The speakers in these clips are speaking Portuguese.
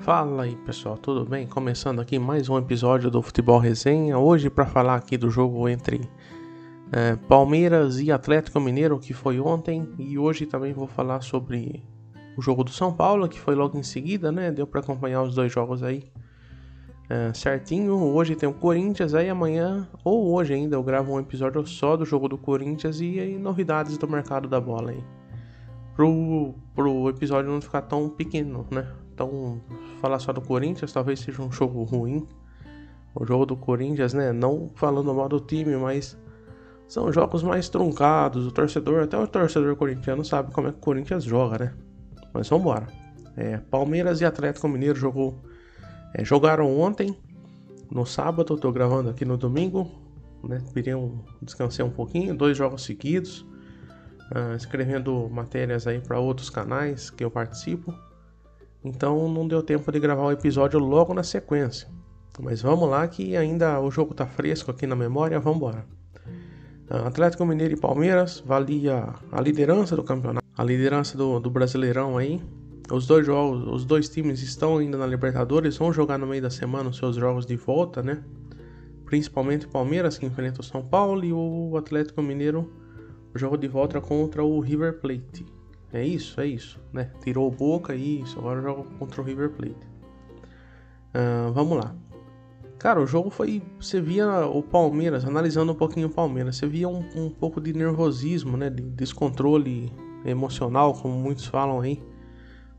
Fala aí pessoal, tudo bem? Começando aqui mais um episódio do Futebol Resenha. Hoje para falar aqui do jogo entre é, Palmeiras e Atlético Mineiro que foi ontem e hoje também vou falar sobre o jogo do São Paulo que foi logo em seguida, né? Deu para acompanhar os dois jogos aí é, certinho. Hoje tem o Corinthians, aí amanhã ou hoje ainda eu gravo um episódio só do jogo do Corinthians e aí novidades do mercado da bola aí. Pro, pro episódio não ficar tão pequeno, né? Então, falar só do Corinthians talvez seja um jogo ruim. O jogo do Corinthians, né? Não falando mal do time, mas são jogos mais truncados. O torcedor, até o torcedor corintiano sabe como é que o Corinthians joga, né? Mas vamos embora. É, Palmeiras e Atlético Mineiro jogou, é, jogaram ontem, no sábado. Tô gravando aqui no domingo, né? Descansei um pouquinho, dois jogos seguidos. Uh, escrevendo matérias aí para outros canais que eu participo. Então não deu tempo de gravar o episódio logo na sequência. Mas vamos lá que ainda o jogo tá fresco aqui na memória, vamos embora. Atlético Mineiro e Palmeiras valia a liderança do campeonato, a liderança do, do Brasileirão aí. Os dois jogos, os dois times estão ainda na Libertadores, vão jogar no meio da semana os seus jogos de volta, né? Principalmente o Palmeiras que enfrenta o São Paulo e o Atlético Mineiro o jogo de volta contra o River Plate. É isso, é isso, né? Tirou o Boca e isso, agora joga contra o River Plate. Uh, vamos lá. Cara, o jogo foi. Você via o Palmeiras, analisando um pouquinho o Palmeiras, você via um, um pouco de nervosismo, né? De descontrole emocional, como muitos falam aí.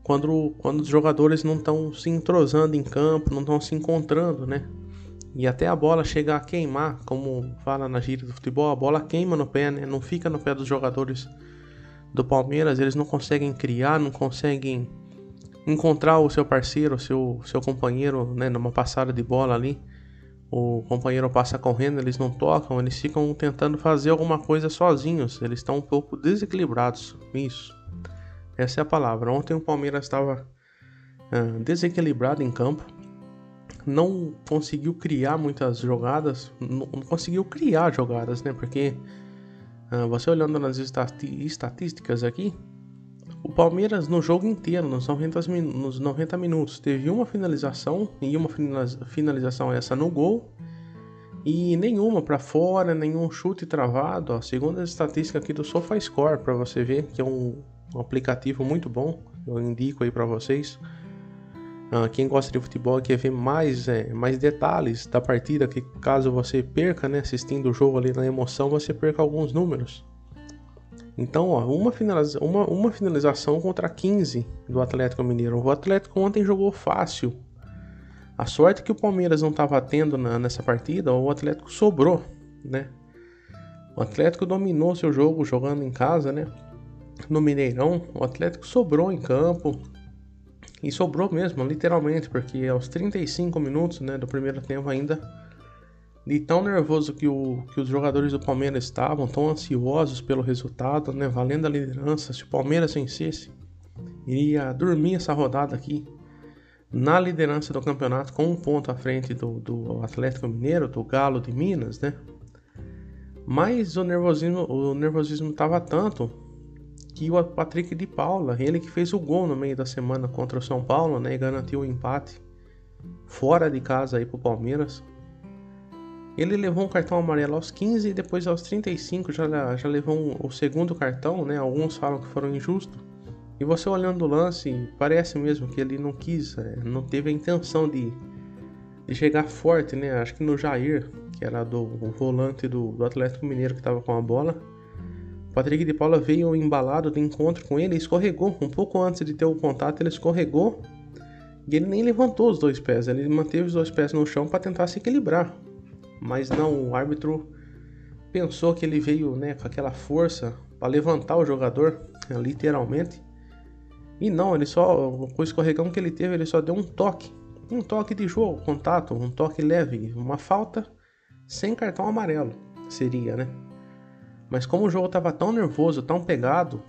Quando, quando os jogadores não estão se entrosando em campo, não estão se encontrando, né? E até a bola chegar a queimar, como fala na gíria do futebol, a bola queima no pé, né? Não fica no pé dos jogadores do Palmeiras, eles não conseguem criar, não conseguem encontrar o seu parceiro, o seu, seu companheiro, né, numa passada de bola ali. O companheiro passa correndo, eles não tocam, eles ficam tentando fazer alguma coisa sozinhos, eles estão um pouco desequilibrados. Isso. Essa é a palavra. Ontem o Palmeiras estava uh, desequilibrado em campo, não conseguiu criar muitas jogadas, não, conseguiu criar jogadas, né? Porque você olhando nas estatísticas aqui, o Palmeiras no jogo inteiro, nos 90, nos 90 minutos, teve uma finalização e uma finalização essa no gol e nenhuma para fora, nenhum chute travado. Ó, segundo a estatística aqui do SofaScore, para você ver que é um aplicativo muito bom, eu indico aí para vocês. Uh, quem gosta de futebol quer ver mais, é, mais detalhes da partida, que caso você perca, né, assistindo o jogo ali na emoção, você perca alguns números. Então, ó, uma, finaliza uma, uma finalização contra 15 do Atlético Mineiro. O Atlético ontem jogou fácil. A sorte que o Palmeiras não estava tendo na, nessa partida, o Atlético sobrou, né? O Atlético dominou seu jogo jogando em casa, né? No Mineirão, o Atlético sobrou em campo, e sobrou mesmo, literalmente, porque aos 35 minutos né, do primeiro tempo ainda, de tão nervoso que, o, que os jogadores do Palmeiras estavam, tão ansiosos pelo resultado, né, valendo a liderança, se o Palmeiras vencesse, iria dormir essa rodada aqui na liderança do campeonato com um ponto à frente do, do Atlético Mineiro, do Galo de Minas, né? Mas o nervosismo, o nervosismo estava tanto que o Patrick de Paula, ele que fez o gol no meio da semana contra o São Paulo, né, e garantiu o empate fora de casa aí pro Palmeiras. Ele levou um cartão amarelo aos 15 e depois aos 35 já, já levou um, o segundo cartão, né? Alguns falam que foram injustos. E você olhando o lance, parece mesmo que ele não quis, é, não teve a intenção de, de chegar forte, né? Acho que no Jair, que era do volante do, do Atlético Mineiro que estava com a bola, Patrick de Paula veio embalado de encontro com ele e escorregou. Um pouco antes de ter o contato, ele escorregou e ele nem levantou os dois pés. Ele manteve os dois pés no chão para tentar se equilibrar. Mas não, o árbitro pensou que ele veio né, com aquela força para levantar o jogador, literalmente. E não, ele só, com o escorregão que ele teve, ele só deu um toque. Um toque de jogo, contato, um toque leve, uma falta sem cartão amarelo. Seria, né? Mas como o jogo estava tão nervoso, tão pegado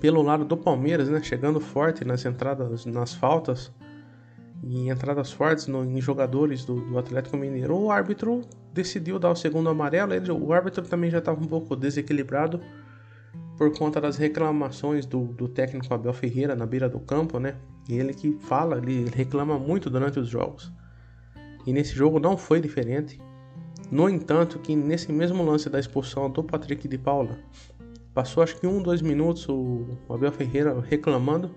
pelo lado do Palmeiras, né, chegando forte nas entradas, nas faltas e entradas fortes no, em jogadores do, do, Atlético Mineiro, o árbitro decidiu dar o segundo amarelo. Ele, o árbitro também já estava um pouco desequilibrado por conta das reclamações do, do técnico Abel Ferreira na beira do campo, né? Ele que fala, ele reclama muito durante os jogos. E nesse jogo não foi diferente. No entanto, que nesse mesmo lance da expulsão do Patrick de Paula, passou acho que um, dois minutos o Abel Ferreira reclamando.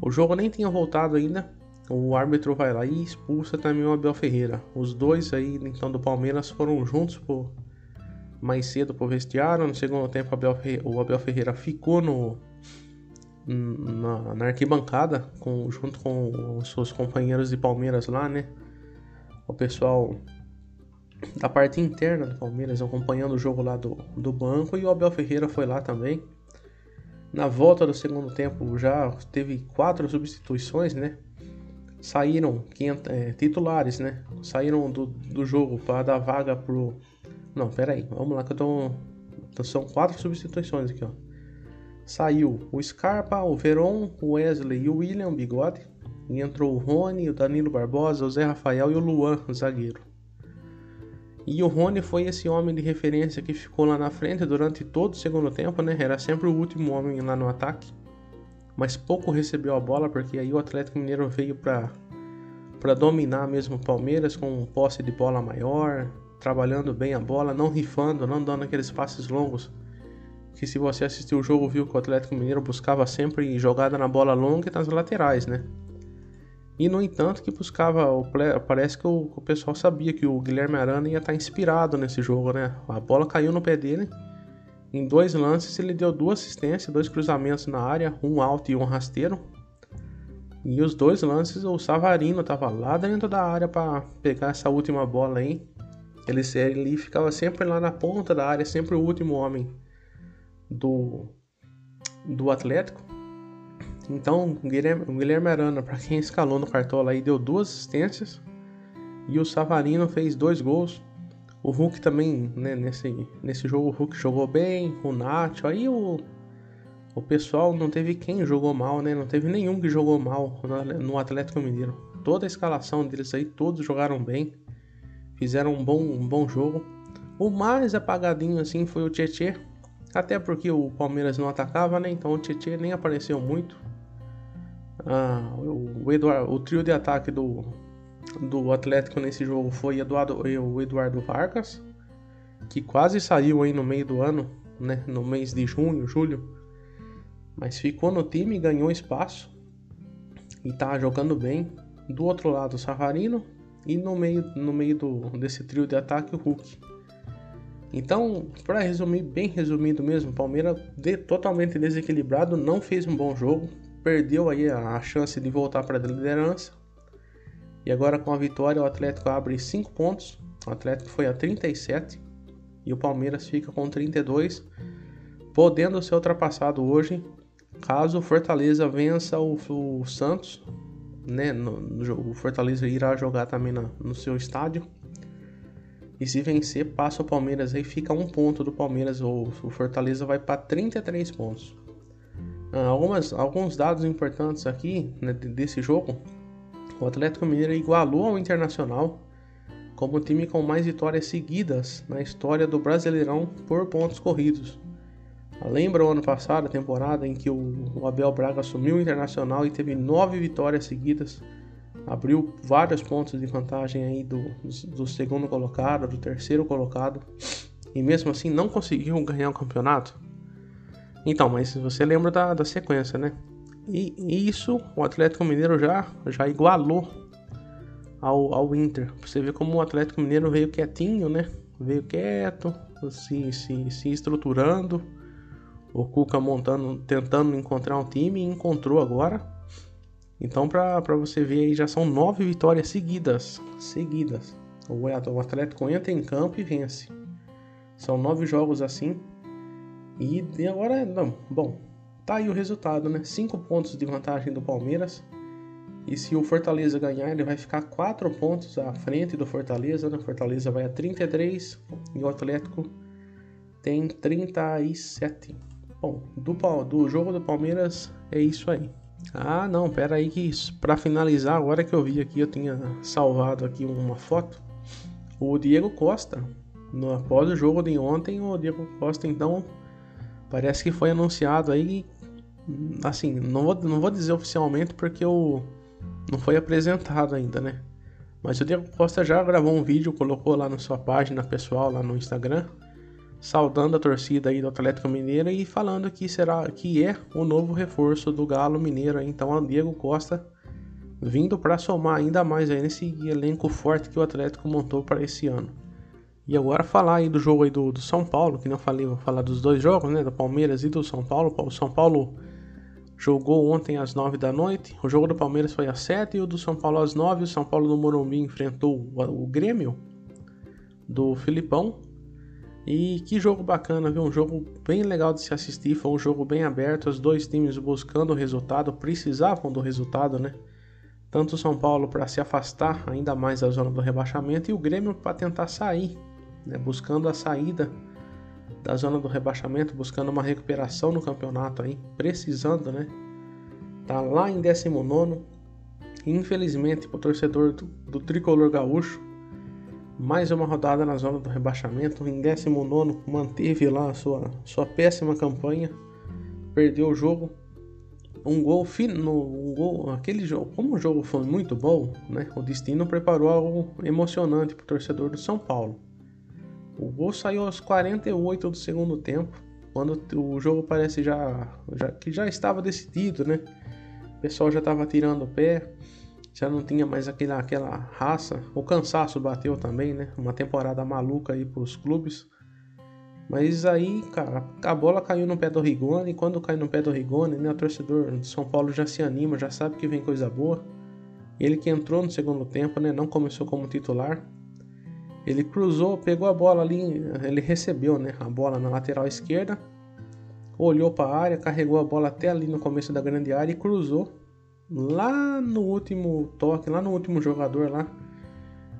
O jogo nem tinha voltado ainda. O árbitro vai lá e expulsa também o Abel Ferreira. Os dois aí, então, do Palmeiras foram juntos por mais cedo pro vestiário. No segundo tempo, Abel o Abel Ferreira ficou no, na, na, arquibancada com, junto com os seus companheiros de Palmeiras lá, né? O pessoal da parte interna do Palmeiras acompanhando o jogo lá do, do banco e o Abel Ferreira foi lá também. Na volta do segundo tempo já teve quatro substituições, né? Saíram é, titulares, né? Saíram do, do jogo para dar vaga pro. Não, pera aí, vamos lá que eu tô. São quatro substituições aqui, ó. Saiu o Scarpa, o Veron, o Wesley e o William Bigode. E entrou o Rony, o Danilo Barbosa, o Zé Rafael e o Luan, o zagueiro. E o Rony foi esse homem de referência que ficou lá na frente durante todo o segundo tempo, né? Era sempre o último homem lá no ataque. Mas pouco recebeu a bola porque aí o Atlético Mineiro veio para para dominar mesmo o Palmeiras com posse de bola maior, trabalhando bem a bola, não rifando, não dando aqueles passes longos. Que se você assistiu o jogo viu que o Atlético Mineiro buscava sempre jogada na bola longa e nas laterais, né? E no entanto que buscava, parece que o, o, pessoal sabia que o Guilherme Arana ia estar inspirado nesse jogo, né? A bola caiu no pé dele. Em dois lances ele deu duas assistências, dois cruzamentos na área, um alto e um rasteiro. E os dois lances o Savarino estava lá dentro da área para pegar essa última bola aí. Ele, ele ficava sempre lá na ponta da área, sempre o último homem do, do Atlético. Então, o Guilherme, Arana, para quem escalou no cartola aí, deu duas assistências. E o Savarino fez dois gols. O Hulk também, né, nesse, nesse jogo, o Hulk jogou bem. O Nacho. Aí o, o pessoal não teve quem jogou mal, né? Não teve nenhum que jogou mal no Atlético Mineiro. Toda a escalação deles aí, todos jogaram bem. Fizeram um bom, um bom jogo. O mais apagadinho assim foi o Tietê. Até porque o Palmeiras não atacava, né? Então o Tietê nem apareceu muito. Ah, o, Eduardo, o trio de ataque do, do Atlético nesse jogo foi Eduardo, o Eduardo Vargas, que quase saiu aí no meio do ano, né, no mês de junho, julho, mas ficou no time, ganhou espaço e tá jogando bem. Do outro lado, o Savarino e no meio, no meio do, desse trio de ataque, o Hulk. Então, para resumir, bem resumido mesmo, Palmeiras de, totalmente desequilibrado, não fez um bom jogo, perdeu aí a chance de voltar para a liderança. E agora com a vitória o Atlético abre 5 pontos. O Atlético foi a 37 e o Palmeiras fica com 32, podendo ser ultrapassado hoje caso o Fortaleza vença o, o Santos, né? No, no, o Fortaleza irá jogar também na, no seu estádio. E se vencer, passa o Palmeiras aí, fica um ponto do Palmeiras. O, o Fortaleza vai para 33 pontos. Ah, algumas, alguns dados importantes aqui né, desse jogo. O Atlético Mineiro igualou ao Internacional como time com mais vitórias seguidas na história do Brasileirão por pontos corridos. Lembra o ano passado, a temporada em que o Abel Braga assumiu o Internacional e teve nove vitórias seguidas, abriu vários pontos de vantagem aí do, do segundo colocado, do terceiro colocado, e mesmo assim não conseguiu ganhar o campeonato? Então, mas você lembra da, da sequência, né? E, e, isso o Atlético Mineiro já, já igualou ao, ao Inter. Você vê como o Atlético Mineiro veio quietinho, né? Veio quieto, se, se, se estruturando. O Cuca montando, tentando encontrar um time e encontrou agora. Então, para você ver aí, já são nove vitórias seguidas. Seguidas. O Atlético entra em campo e vence. São nove jogos assim. E, e agora, não, bom, tá aí o resultado, né? 5 pontos de vantagem do Palmeiras. E se o Fortaleza ganhar, ele vai ficar 4 pontos à frente do Fortaleza. Né? Fortaleza vai a 33 e o Atlético tem 37. Bom, do, do jogo do Palmeiras é isso aí. Ah, não, pera aí que para finalizar, agora que eu vi aqui, eu tinha salvado aqui uma foto. O Diego Costa, no, após o jogo de ontem, o Diego Costa então Parece que foi anunciado aí, assim, não vou, não vou dizer oficialmente porque o não foi apresentado ainda, né? Mas o Diego Costa já gravou um vídeo, colocou lá na sua página pessoal, lá no Instagram, saudando a torcida aí do Atlético Mineiro e falando que será que é o novo reforço do Galo Mineiro. Então, o Diego Costa vindo para somar ainda mais aí nesse elenco forte que o Atlético montou para esse ano. E agora falar aí do jogo aí do, do São Paulo, que não falei, vou falar dos dois jogos, né, do Palmeiras e do São Paulo. O São Paulo jogou ontem às 9 da noite. O jogo do Palmeiras foi às 7 e o do São Paulo às 9. O São Paulo no Morumbi enfrentou o, o Grêmio do Filipão. E que jogo bacana, viu? Um jogo bem legal de se assistir. Foi um jogo bem aberto. Os dois times buscando o resultado, precisavam do resultado, né? Tanto o São Paulo para se afastar ainda mais da zona do rebaixamento e o Grêmio para tentar sair, né? buscando a saída da zona do rebaixamento, buscando uma recuperação no campeonato aí, precisando, né? Tá lá em 19. Infelizmente, para o torcedor do, do tricolor gaúcho, mais uma rodada na zona do rebaixamento. Em 19 manteve lá a sua, sua péssima campanha, perdeu o jogo. Um gol, no, um gol, aquele jogo, como o jogo foi muito bom, né? O destino preparou algo emocionante para o torcedor do São Paulo. O gol saiu aos 48 do segundo tempo, quando o jogo parece já, já que já estava decidido, né? O pessoal já estava tirando o pé já não tinha mais aquela, aquela raça. O cansaço bateu também, né? Uma temporada maluca aí pros clubes. Mas aí, cara, a bola caiu no pé do Rigoni. Quando cai no pé do Rigoni, né? O torcedor de São Paulo já se anima, já sabe que vem coisa boa. Ele que entrou no segundo tempo, né? Não começou como titular. Ele cruzou, pegou a bola ali, ele recebeu, né? A bola na lateral esquerda. Olhou para a área, carregou a bola até ali no começo da grande área e cruzou lá no último toque, lá no último jogador lá,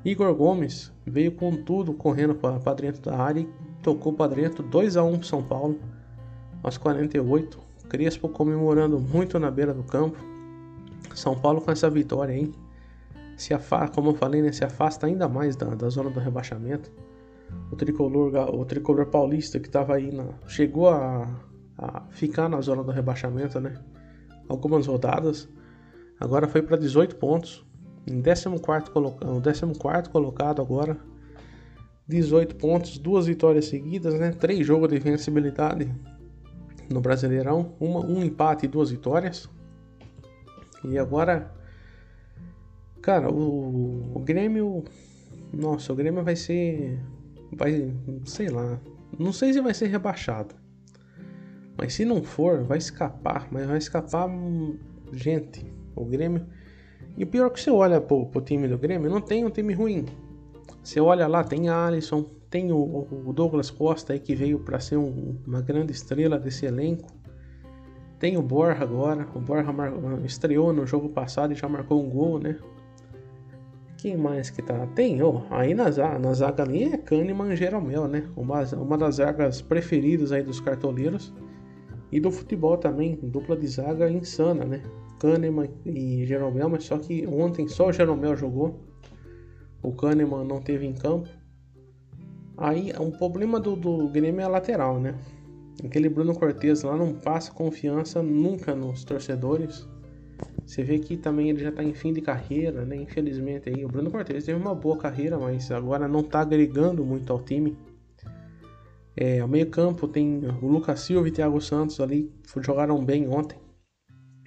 Igor Gomes veio com tudo correndo para dentro da área e tocou para dentro 2 a 1 São Paulo aos 48. Crespo comemorando muito na beira do campo. São Paulo com essa vitória aí se afasta, como eu falei, né, se afasta ainda mais da, da zona do rebaixamento. O tricolor, o tricolor paulista que estava aí na, chegou a, a ficar na zona do rebaixamento, né? Algumas rodadas Agora foi para 18 pontos. Em 14 colocado, 14 colocado agora. 18 pontos, duas vitórias seguidas, né? Três jogos de vencibilidade no Brasileirão, uma, um empate e duas vitórias. E agora, cara, o, o Grêmio, nossa, o Grêmio vai ser, vai, sei lá, não sei se vai ser rebaixado, mas se não for, vai escapar, mas vai escapar, gente, o Grêmio. E o pior é que você olha pro, pro time do Grêmio, não tem um time ruim. Você olha lá, tem Alisson, tem o, o Douglas Costa aí que veio para ser um, uma grande estrela desse elenco. Tem o Borja agora, o Borja estreou no jogo passado e já marcou um gol, né? Quem mais que tá? Tem, oh, aí na zaga, na zaga ali é Kahneman e Jeromel, né? Uma, uma das zagas preferidas aí dos cartoleiros. E do futebol também, dupla de zaga insana, né? Kahneman e Jeromel, mas só que ontem só o Jeromel jogou. O Kahneman não teve em campo. Aí um problema do, do Grêmio é a lateral, né? Aquele Bruno Cortes lá não passa confiança nunca nos torcedores. Você vê que também ele já tá em fim de carreira, né? Infelizmente aí. O Bruno Cortes teve uma boa carreira, mas agora não tá agregando muito ao time. É, ao meio campo tem o Lucas Silva e o Thiago Santos ali, jogaram bem ontem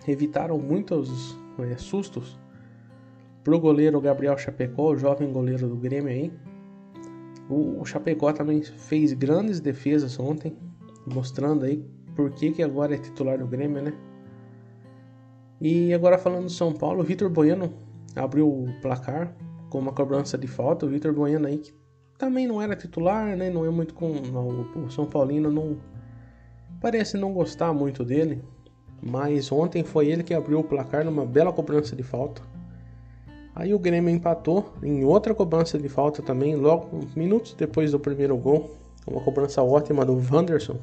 evitaram muitos é, sustos pro goleiro Gabriel Chapecó, o jovem goleiro do Grêmio aí. O, o Chapecó também fez grandes defesas ontem, mostrando aí por que, que agora é titular do Grêmio, né? E agora falando do São Paulo, o Vitor Bueno abriu o placar com uma cobrança de falta. O Vitor Bueno aí que também não era titular, né? Não é muito com o São Paulino não parece não gostar muito dele. Mas ontem foi ele que abriu o placar numa bela cobrança de falta. Aí o Grêmio empatou em outra cobrança de falta também, logo minutos depois do primeiro gol. Uma cobrança ótima do Wanderson.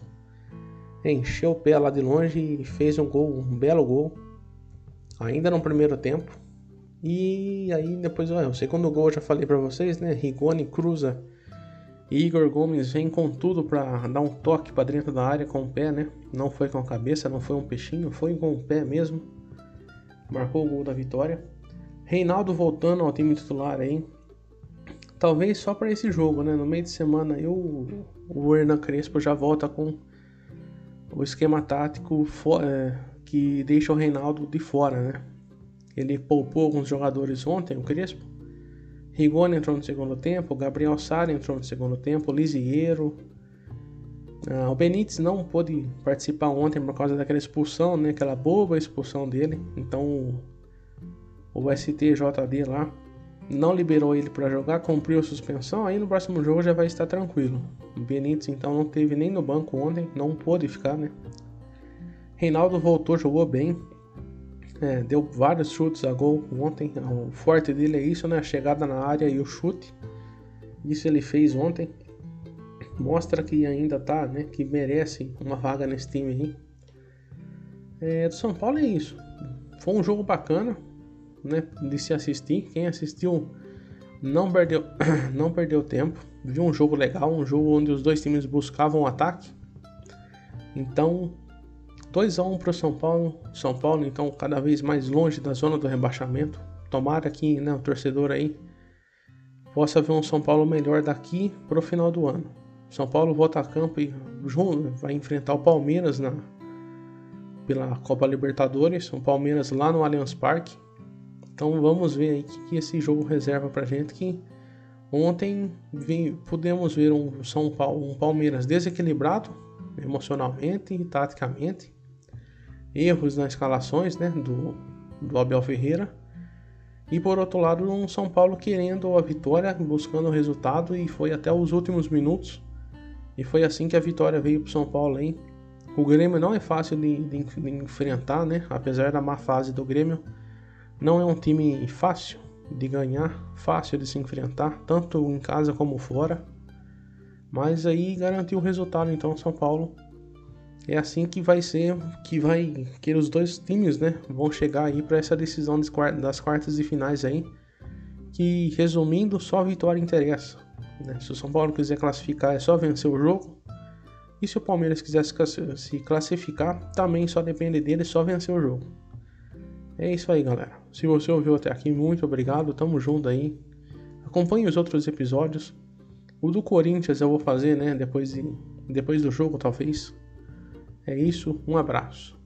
Encheu o pé lá de longe e fez um gol, um belo gol. Ainda no primeiro tempo. E aí depois, o segundo gol eu já falei para vocês, né? Rigoni cruza Igor Gomes vem com tudo para dar um toque para dentro da área com o pé, né? Não foi com a cabeça, não foi um peixinho, foi com o pé mesmo. Marcou o gol da vitória. Reinaldo voltando ao time titular aí. Talvez só para esse jogo, né? No meio de semana eu, o Hernan Crespo já volta com o esquema tático é, que deixa o Reinaldo de fora, né? Ele poupou alguns jogadores ontem, o Crespo Rigoni entrou no segundo tempo, Gabriel Sara entrou no segundo tempo, Lisieiro. Ah, o Benítez não pôde participar ontem por causa daquela expulsão, né? Aquela boba expulsão dele. Então o STJD lá não liberou ele para jogar, cumpriu a suspensão. Aí no próximo jogo já vai estar tranquilo. O Benítez então não teve nem no banco ontem, não pôde ficar, né? Reinaldo voltou, jogou bem. É, deu vários chutes a gol ontem. O forte dele é isso, né? A chegada na área e o chute. Isso ele fez ontem. Mostra que ainda tá, né? Que merece uma vaga nesse time aí. É, do São Paulo é isso. Foi um jogo bacana, né? De se assistir. Quem assistiu não perdeu, não perdeu tempo. Viu um jogo legal, um jogo onde os dois times buscavam o ataque. Então 2 a 1 para o São Paulo. São Paulo, então, cada vez mais longe da zona do rebaixamento. Tomara que né, o torcedor aí possa ver um São Paulo melhor daqui para o final do ano. São Paulo volta a campo e junto, vai enfrentar o Palmeiras na, pela Copa Libertadores. O Palmeiras lá no Allianz Parque. Então vamos ver aí que, que esse jogo reserva para gente. Que ontem vi, pudemos ver um São Paulo, um Palmeiras desequilibrado emocionalmente e taticamente erros nas escalações né, do, do Abel Ferreira. E por outro lado, um São Paulo querendo a vitória, buscando o resultado e foi até os últimos minutos. E foi assim que a vitória veio para São Paulo, hein? O Grêmio não é fácil de, de, de, enfrentar, né? Apesar da má fase do Grêmio, não é um time fácil de ganhar, fácil de se enfrentar, tanto em casa como fora. Mas aí garantiu o resultado, então São Paulo é assim que vai ser, que vai, que os dois times, né, vão chegar aí para essa decisão das quartas e finais aí, que resumindo, só a vitória interessa. Né? Se o São Paulo quiser classificar, é só vencer o jogo. E se o Palmeiras quiser se classificar, também só depende dele, só vencer o jogo. É isso aí, galera. Se você ouviu até aqui, muito obrigado. Tamo junto aí. Acompanhe os outros episódios. O do Corinthians eu vou fazer, né? Depois, de, depois do jogo, talvez. É isso, um abraço.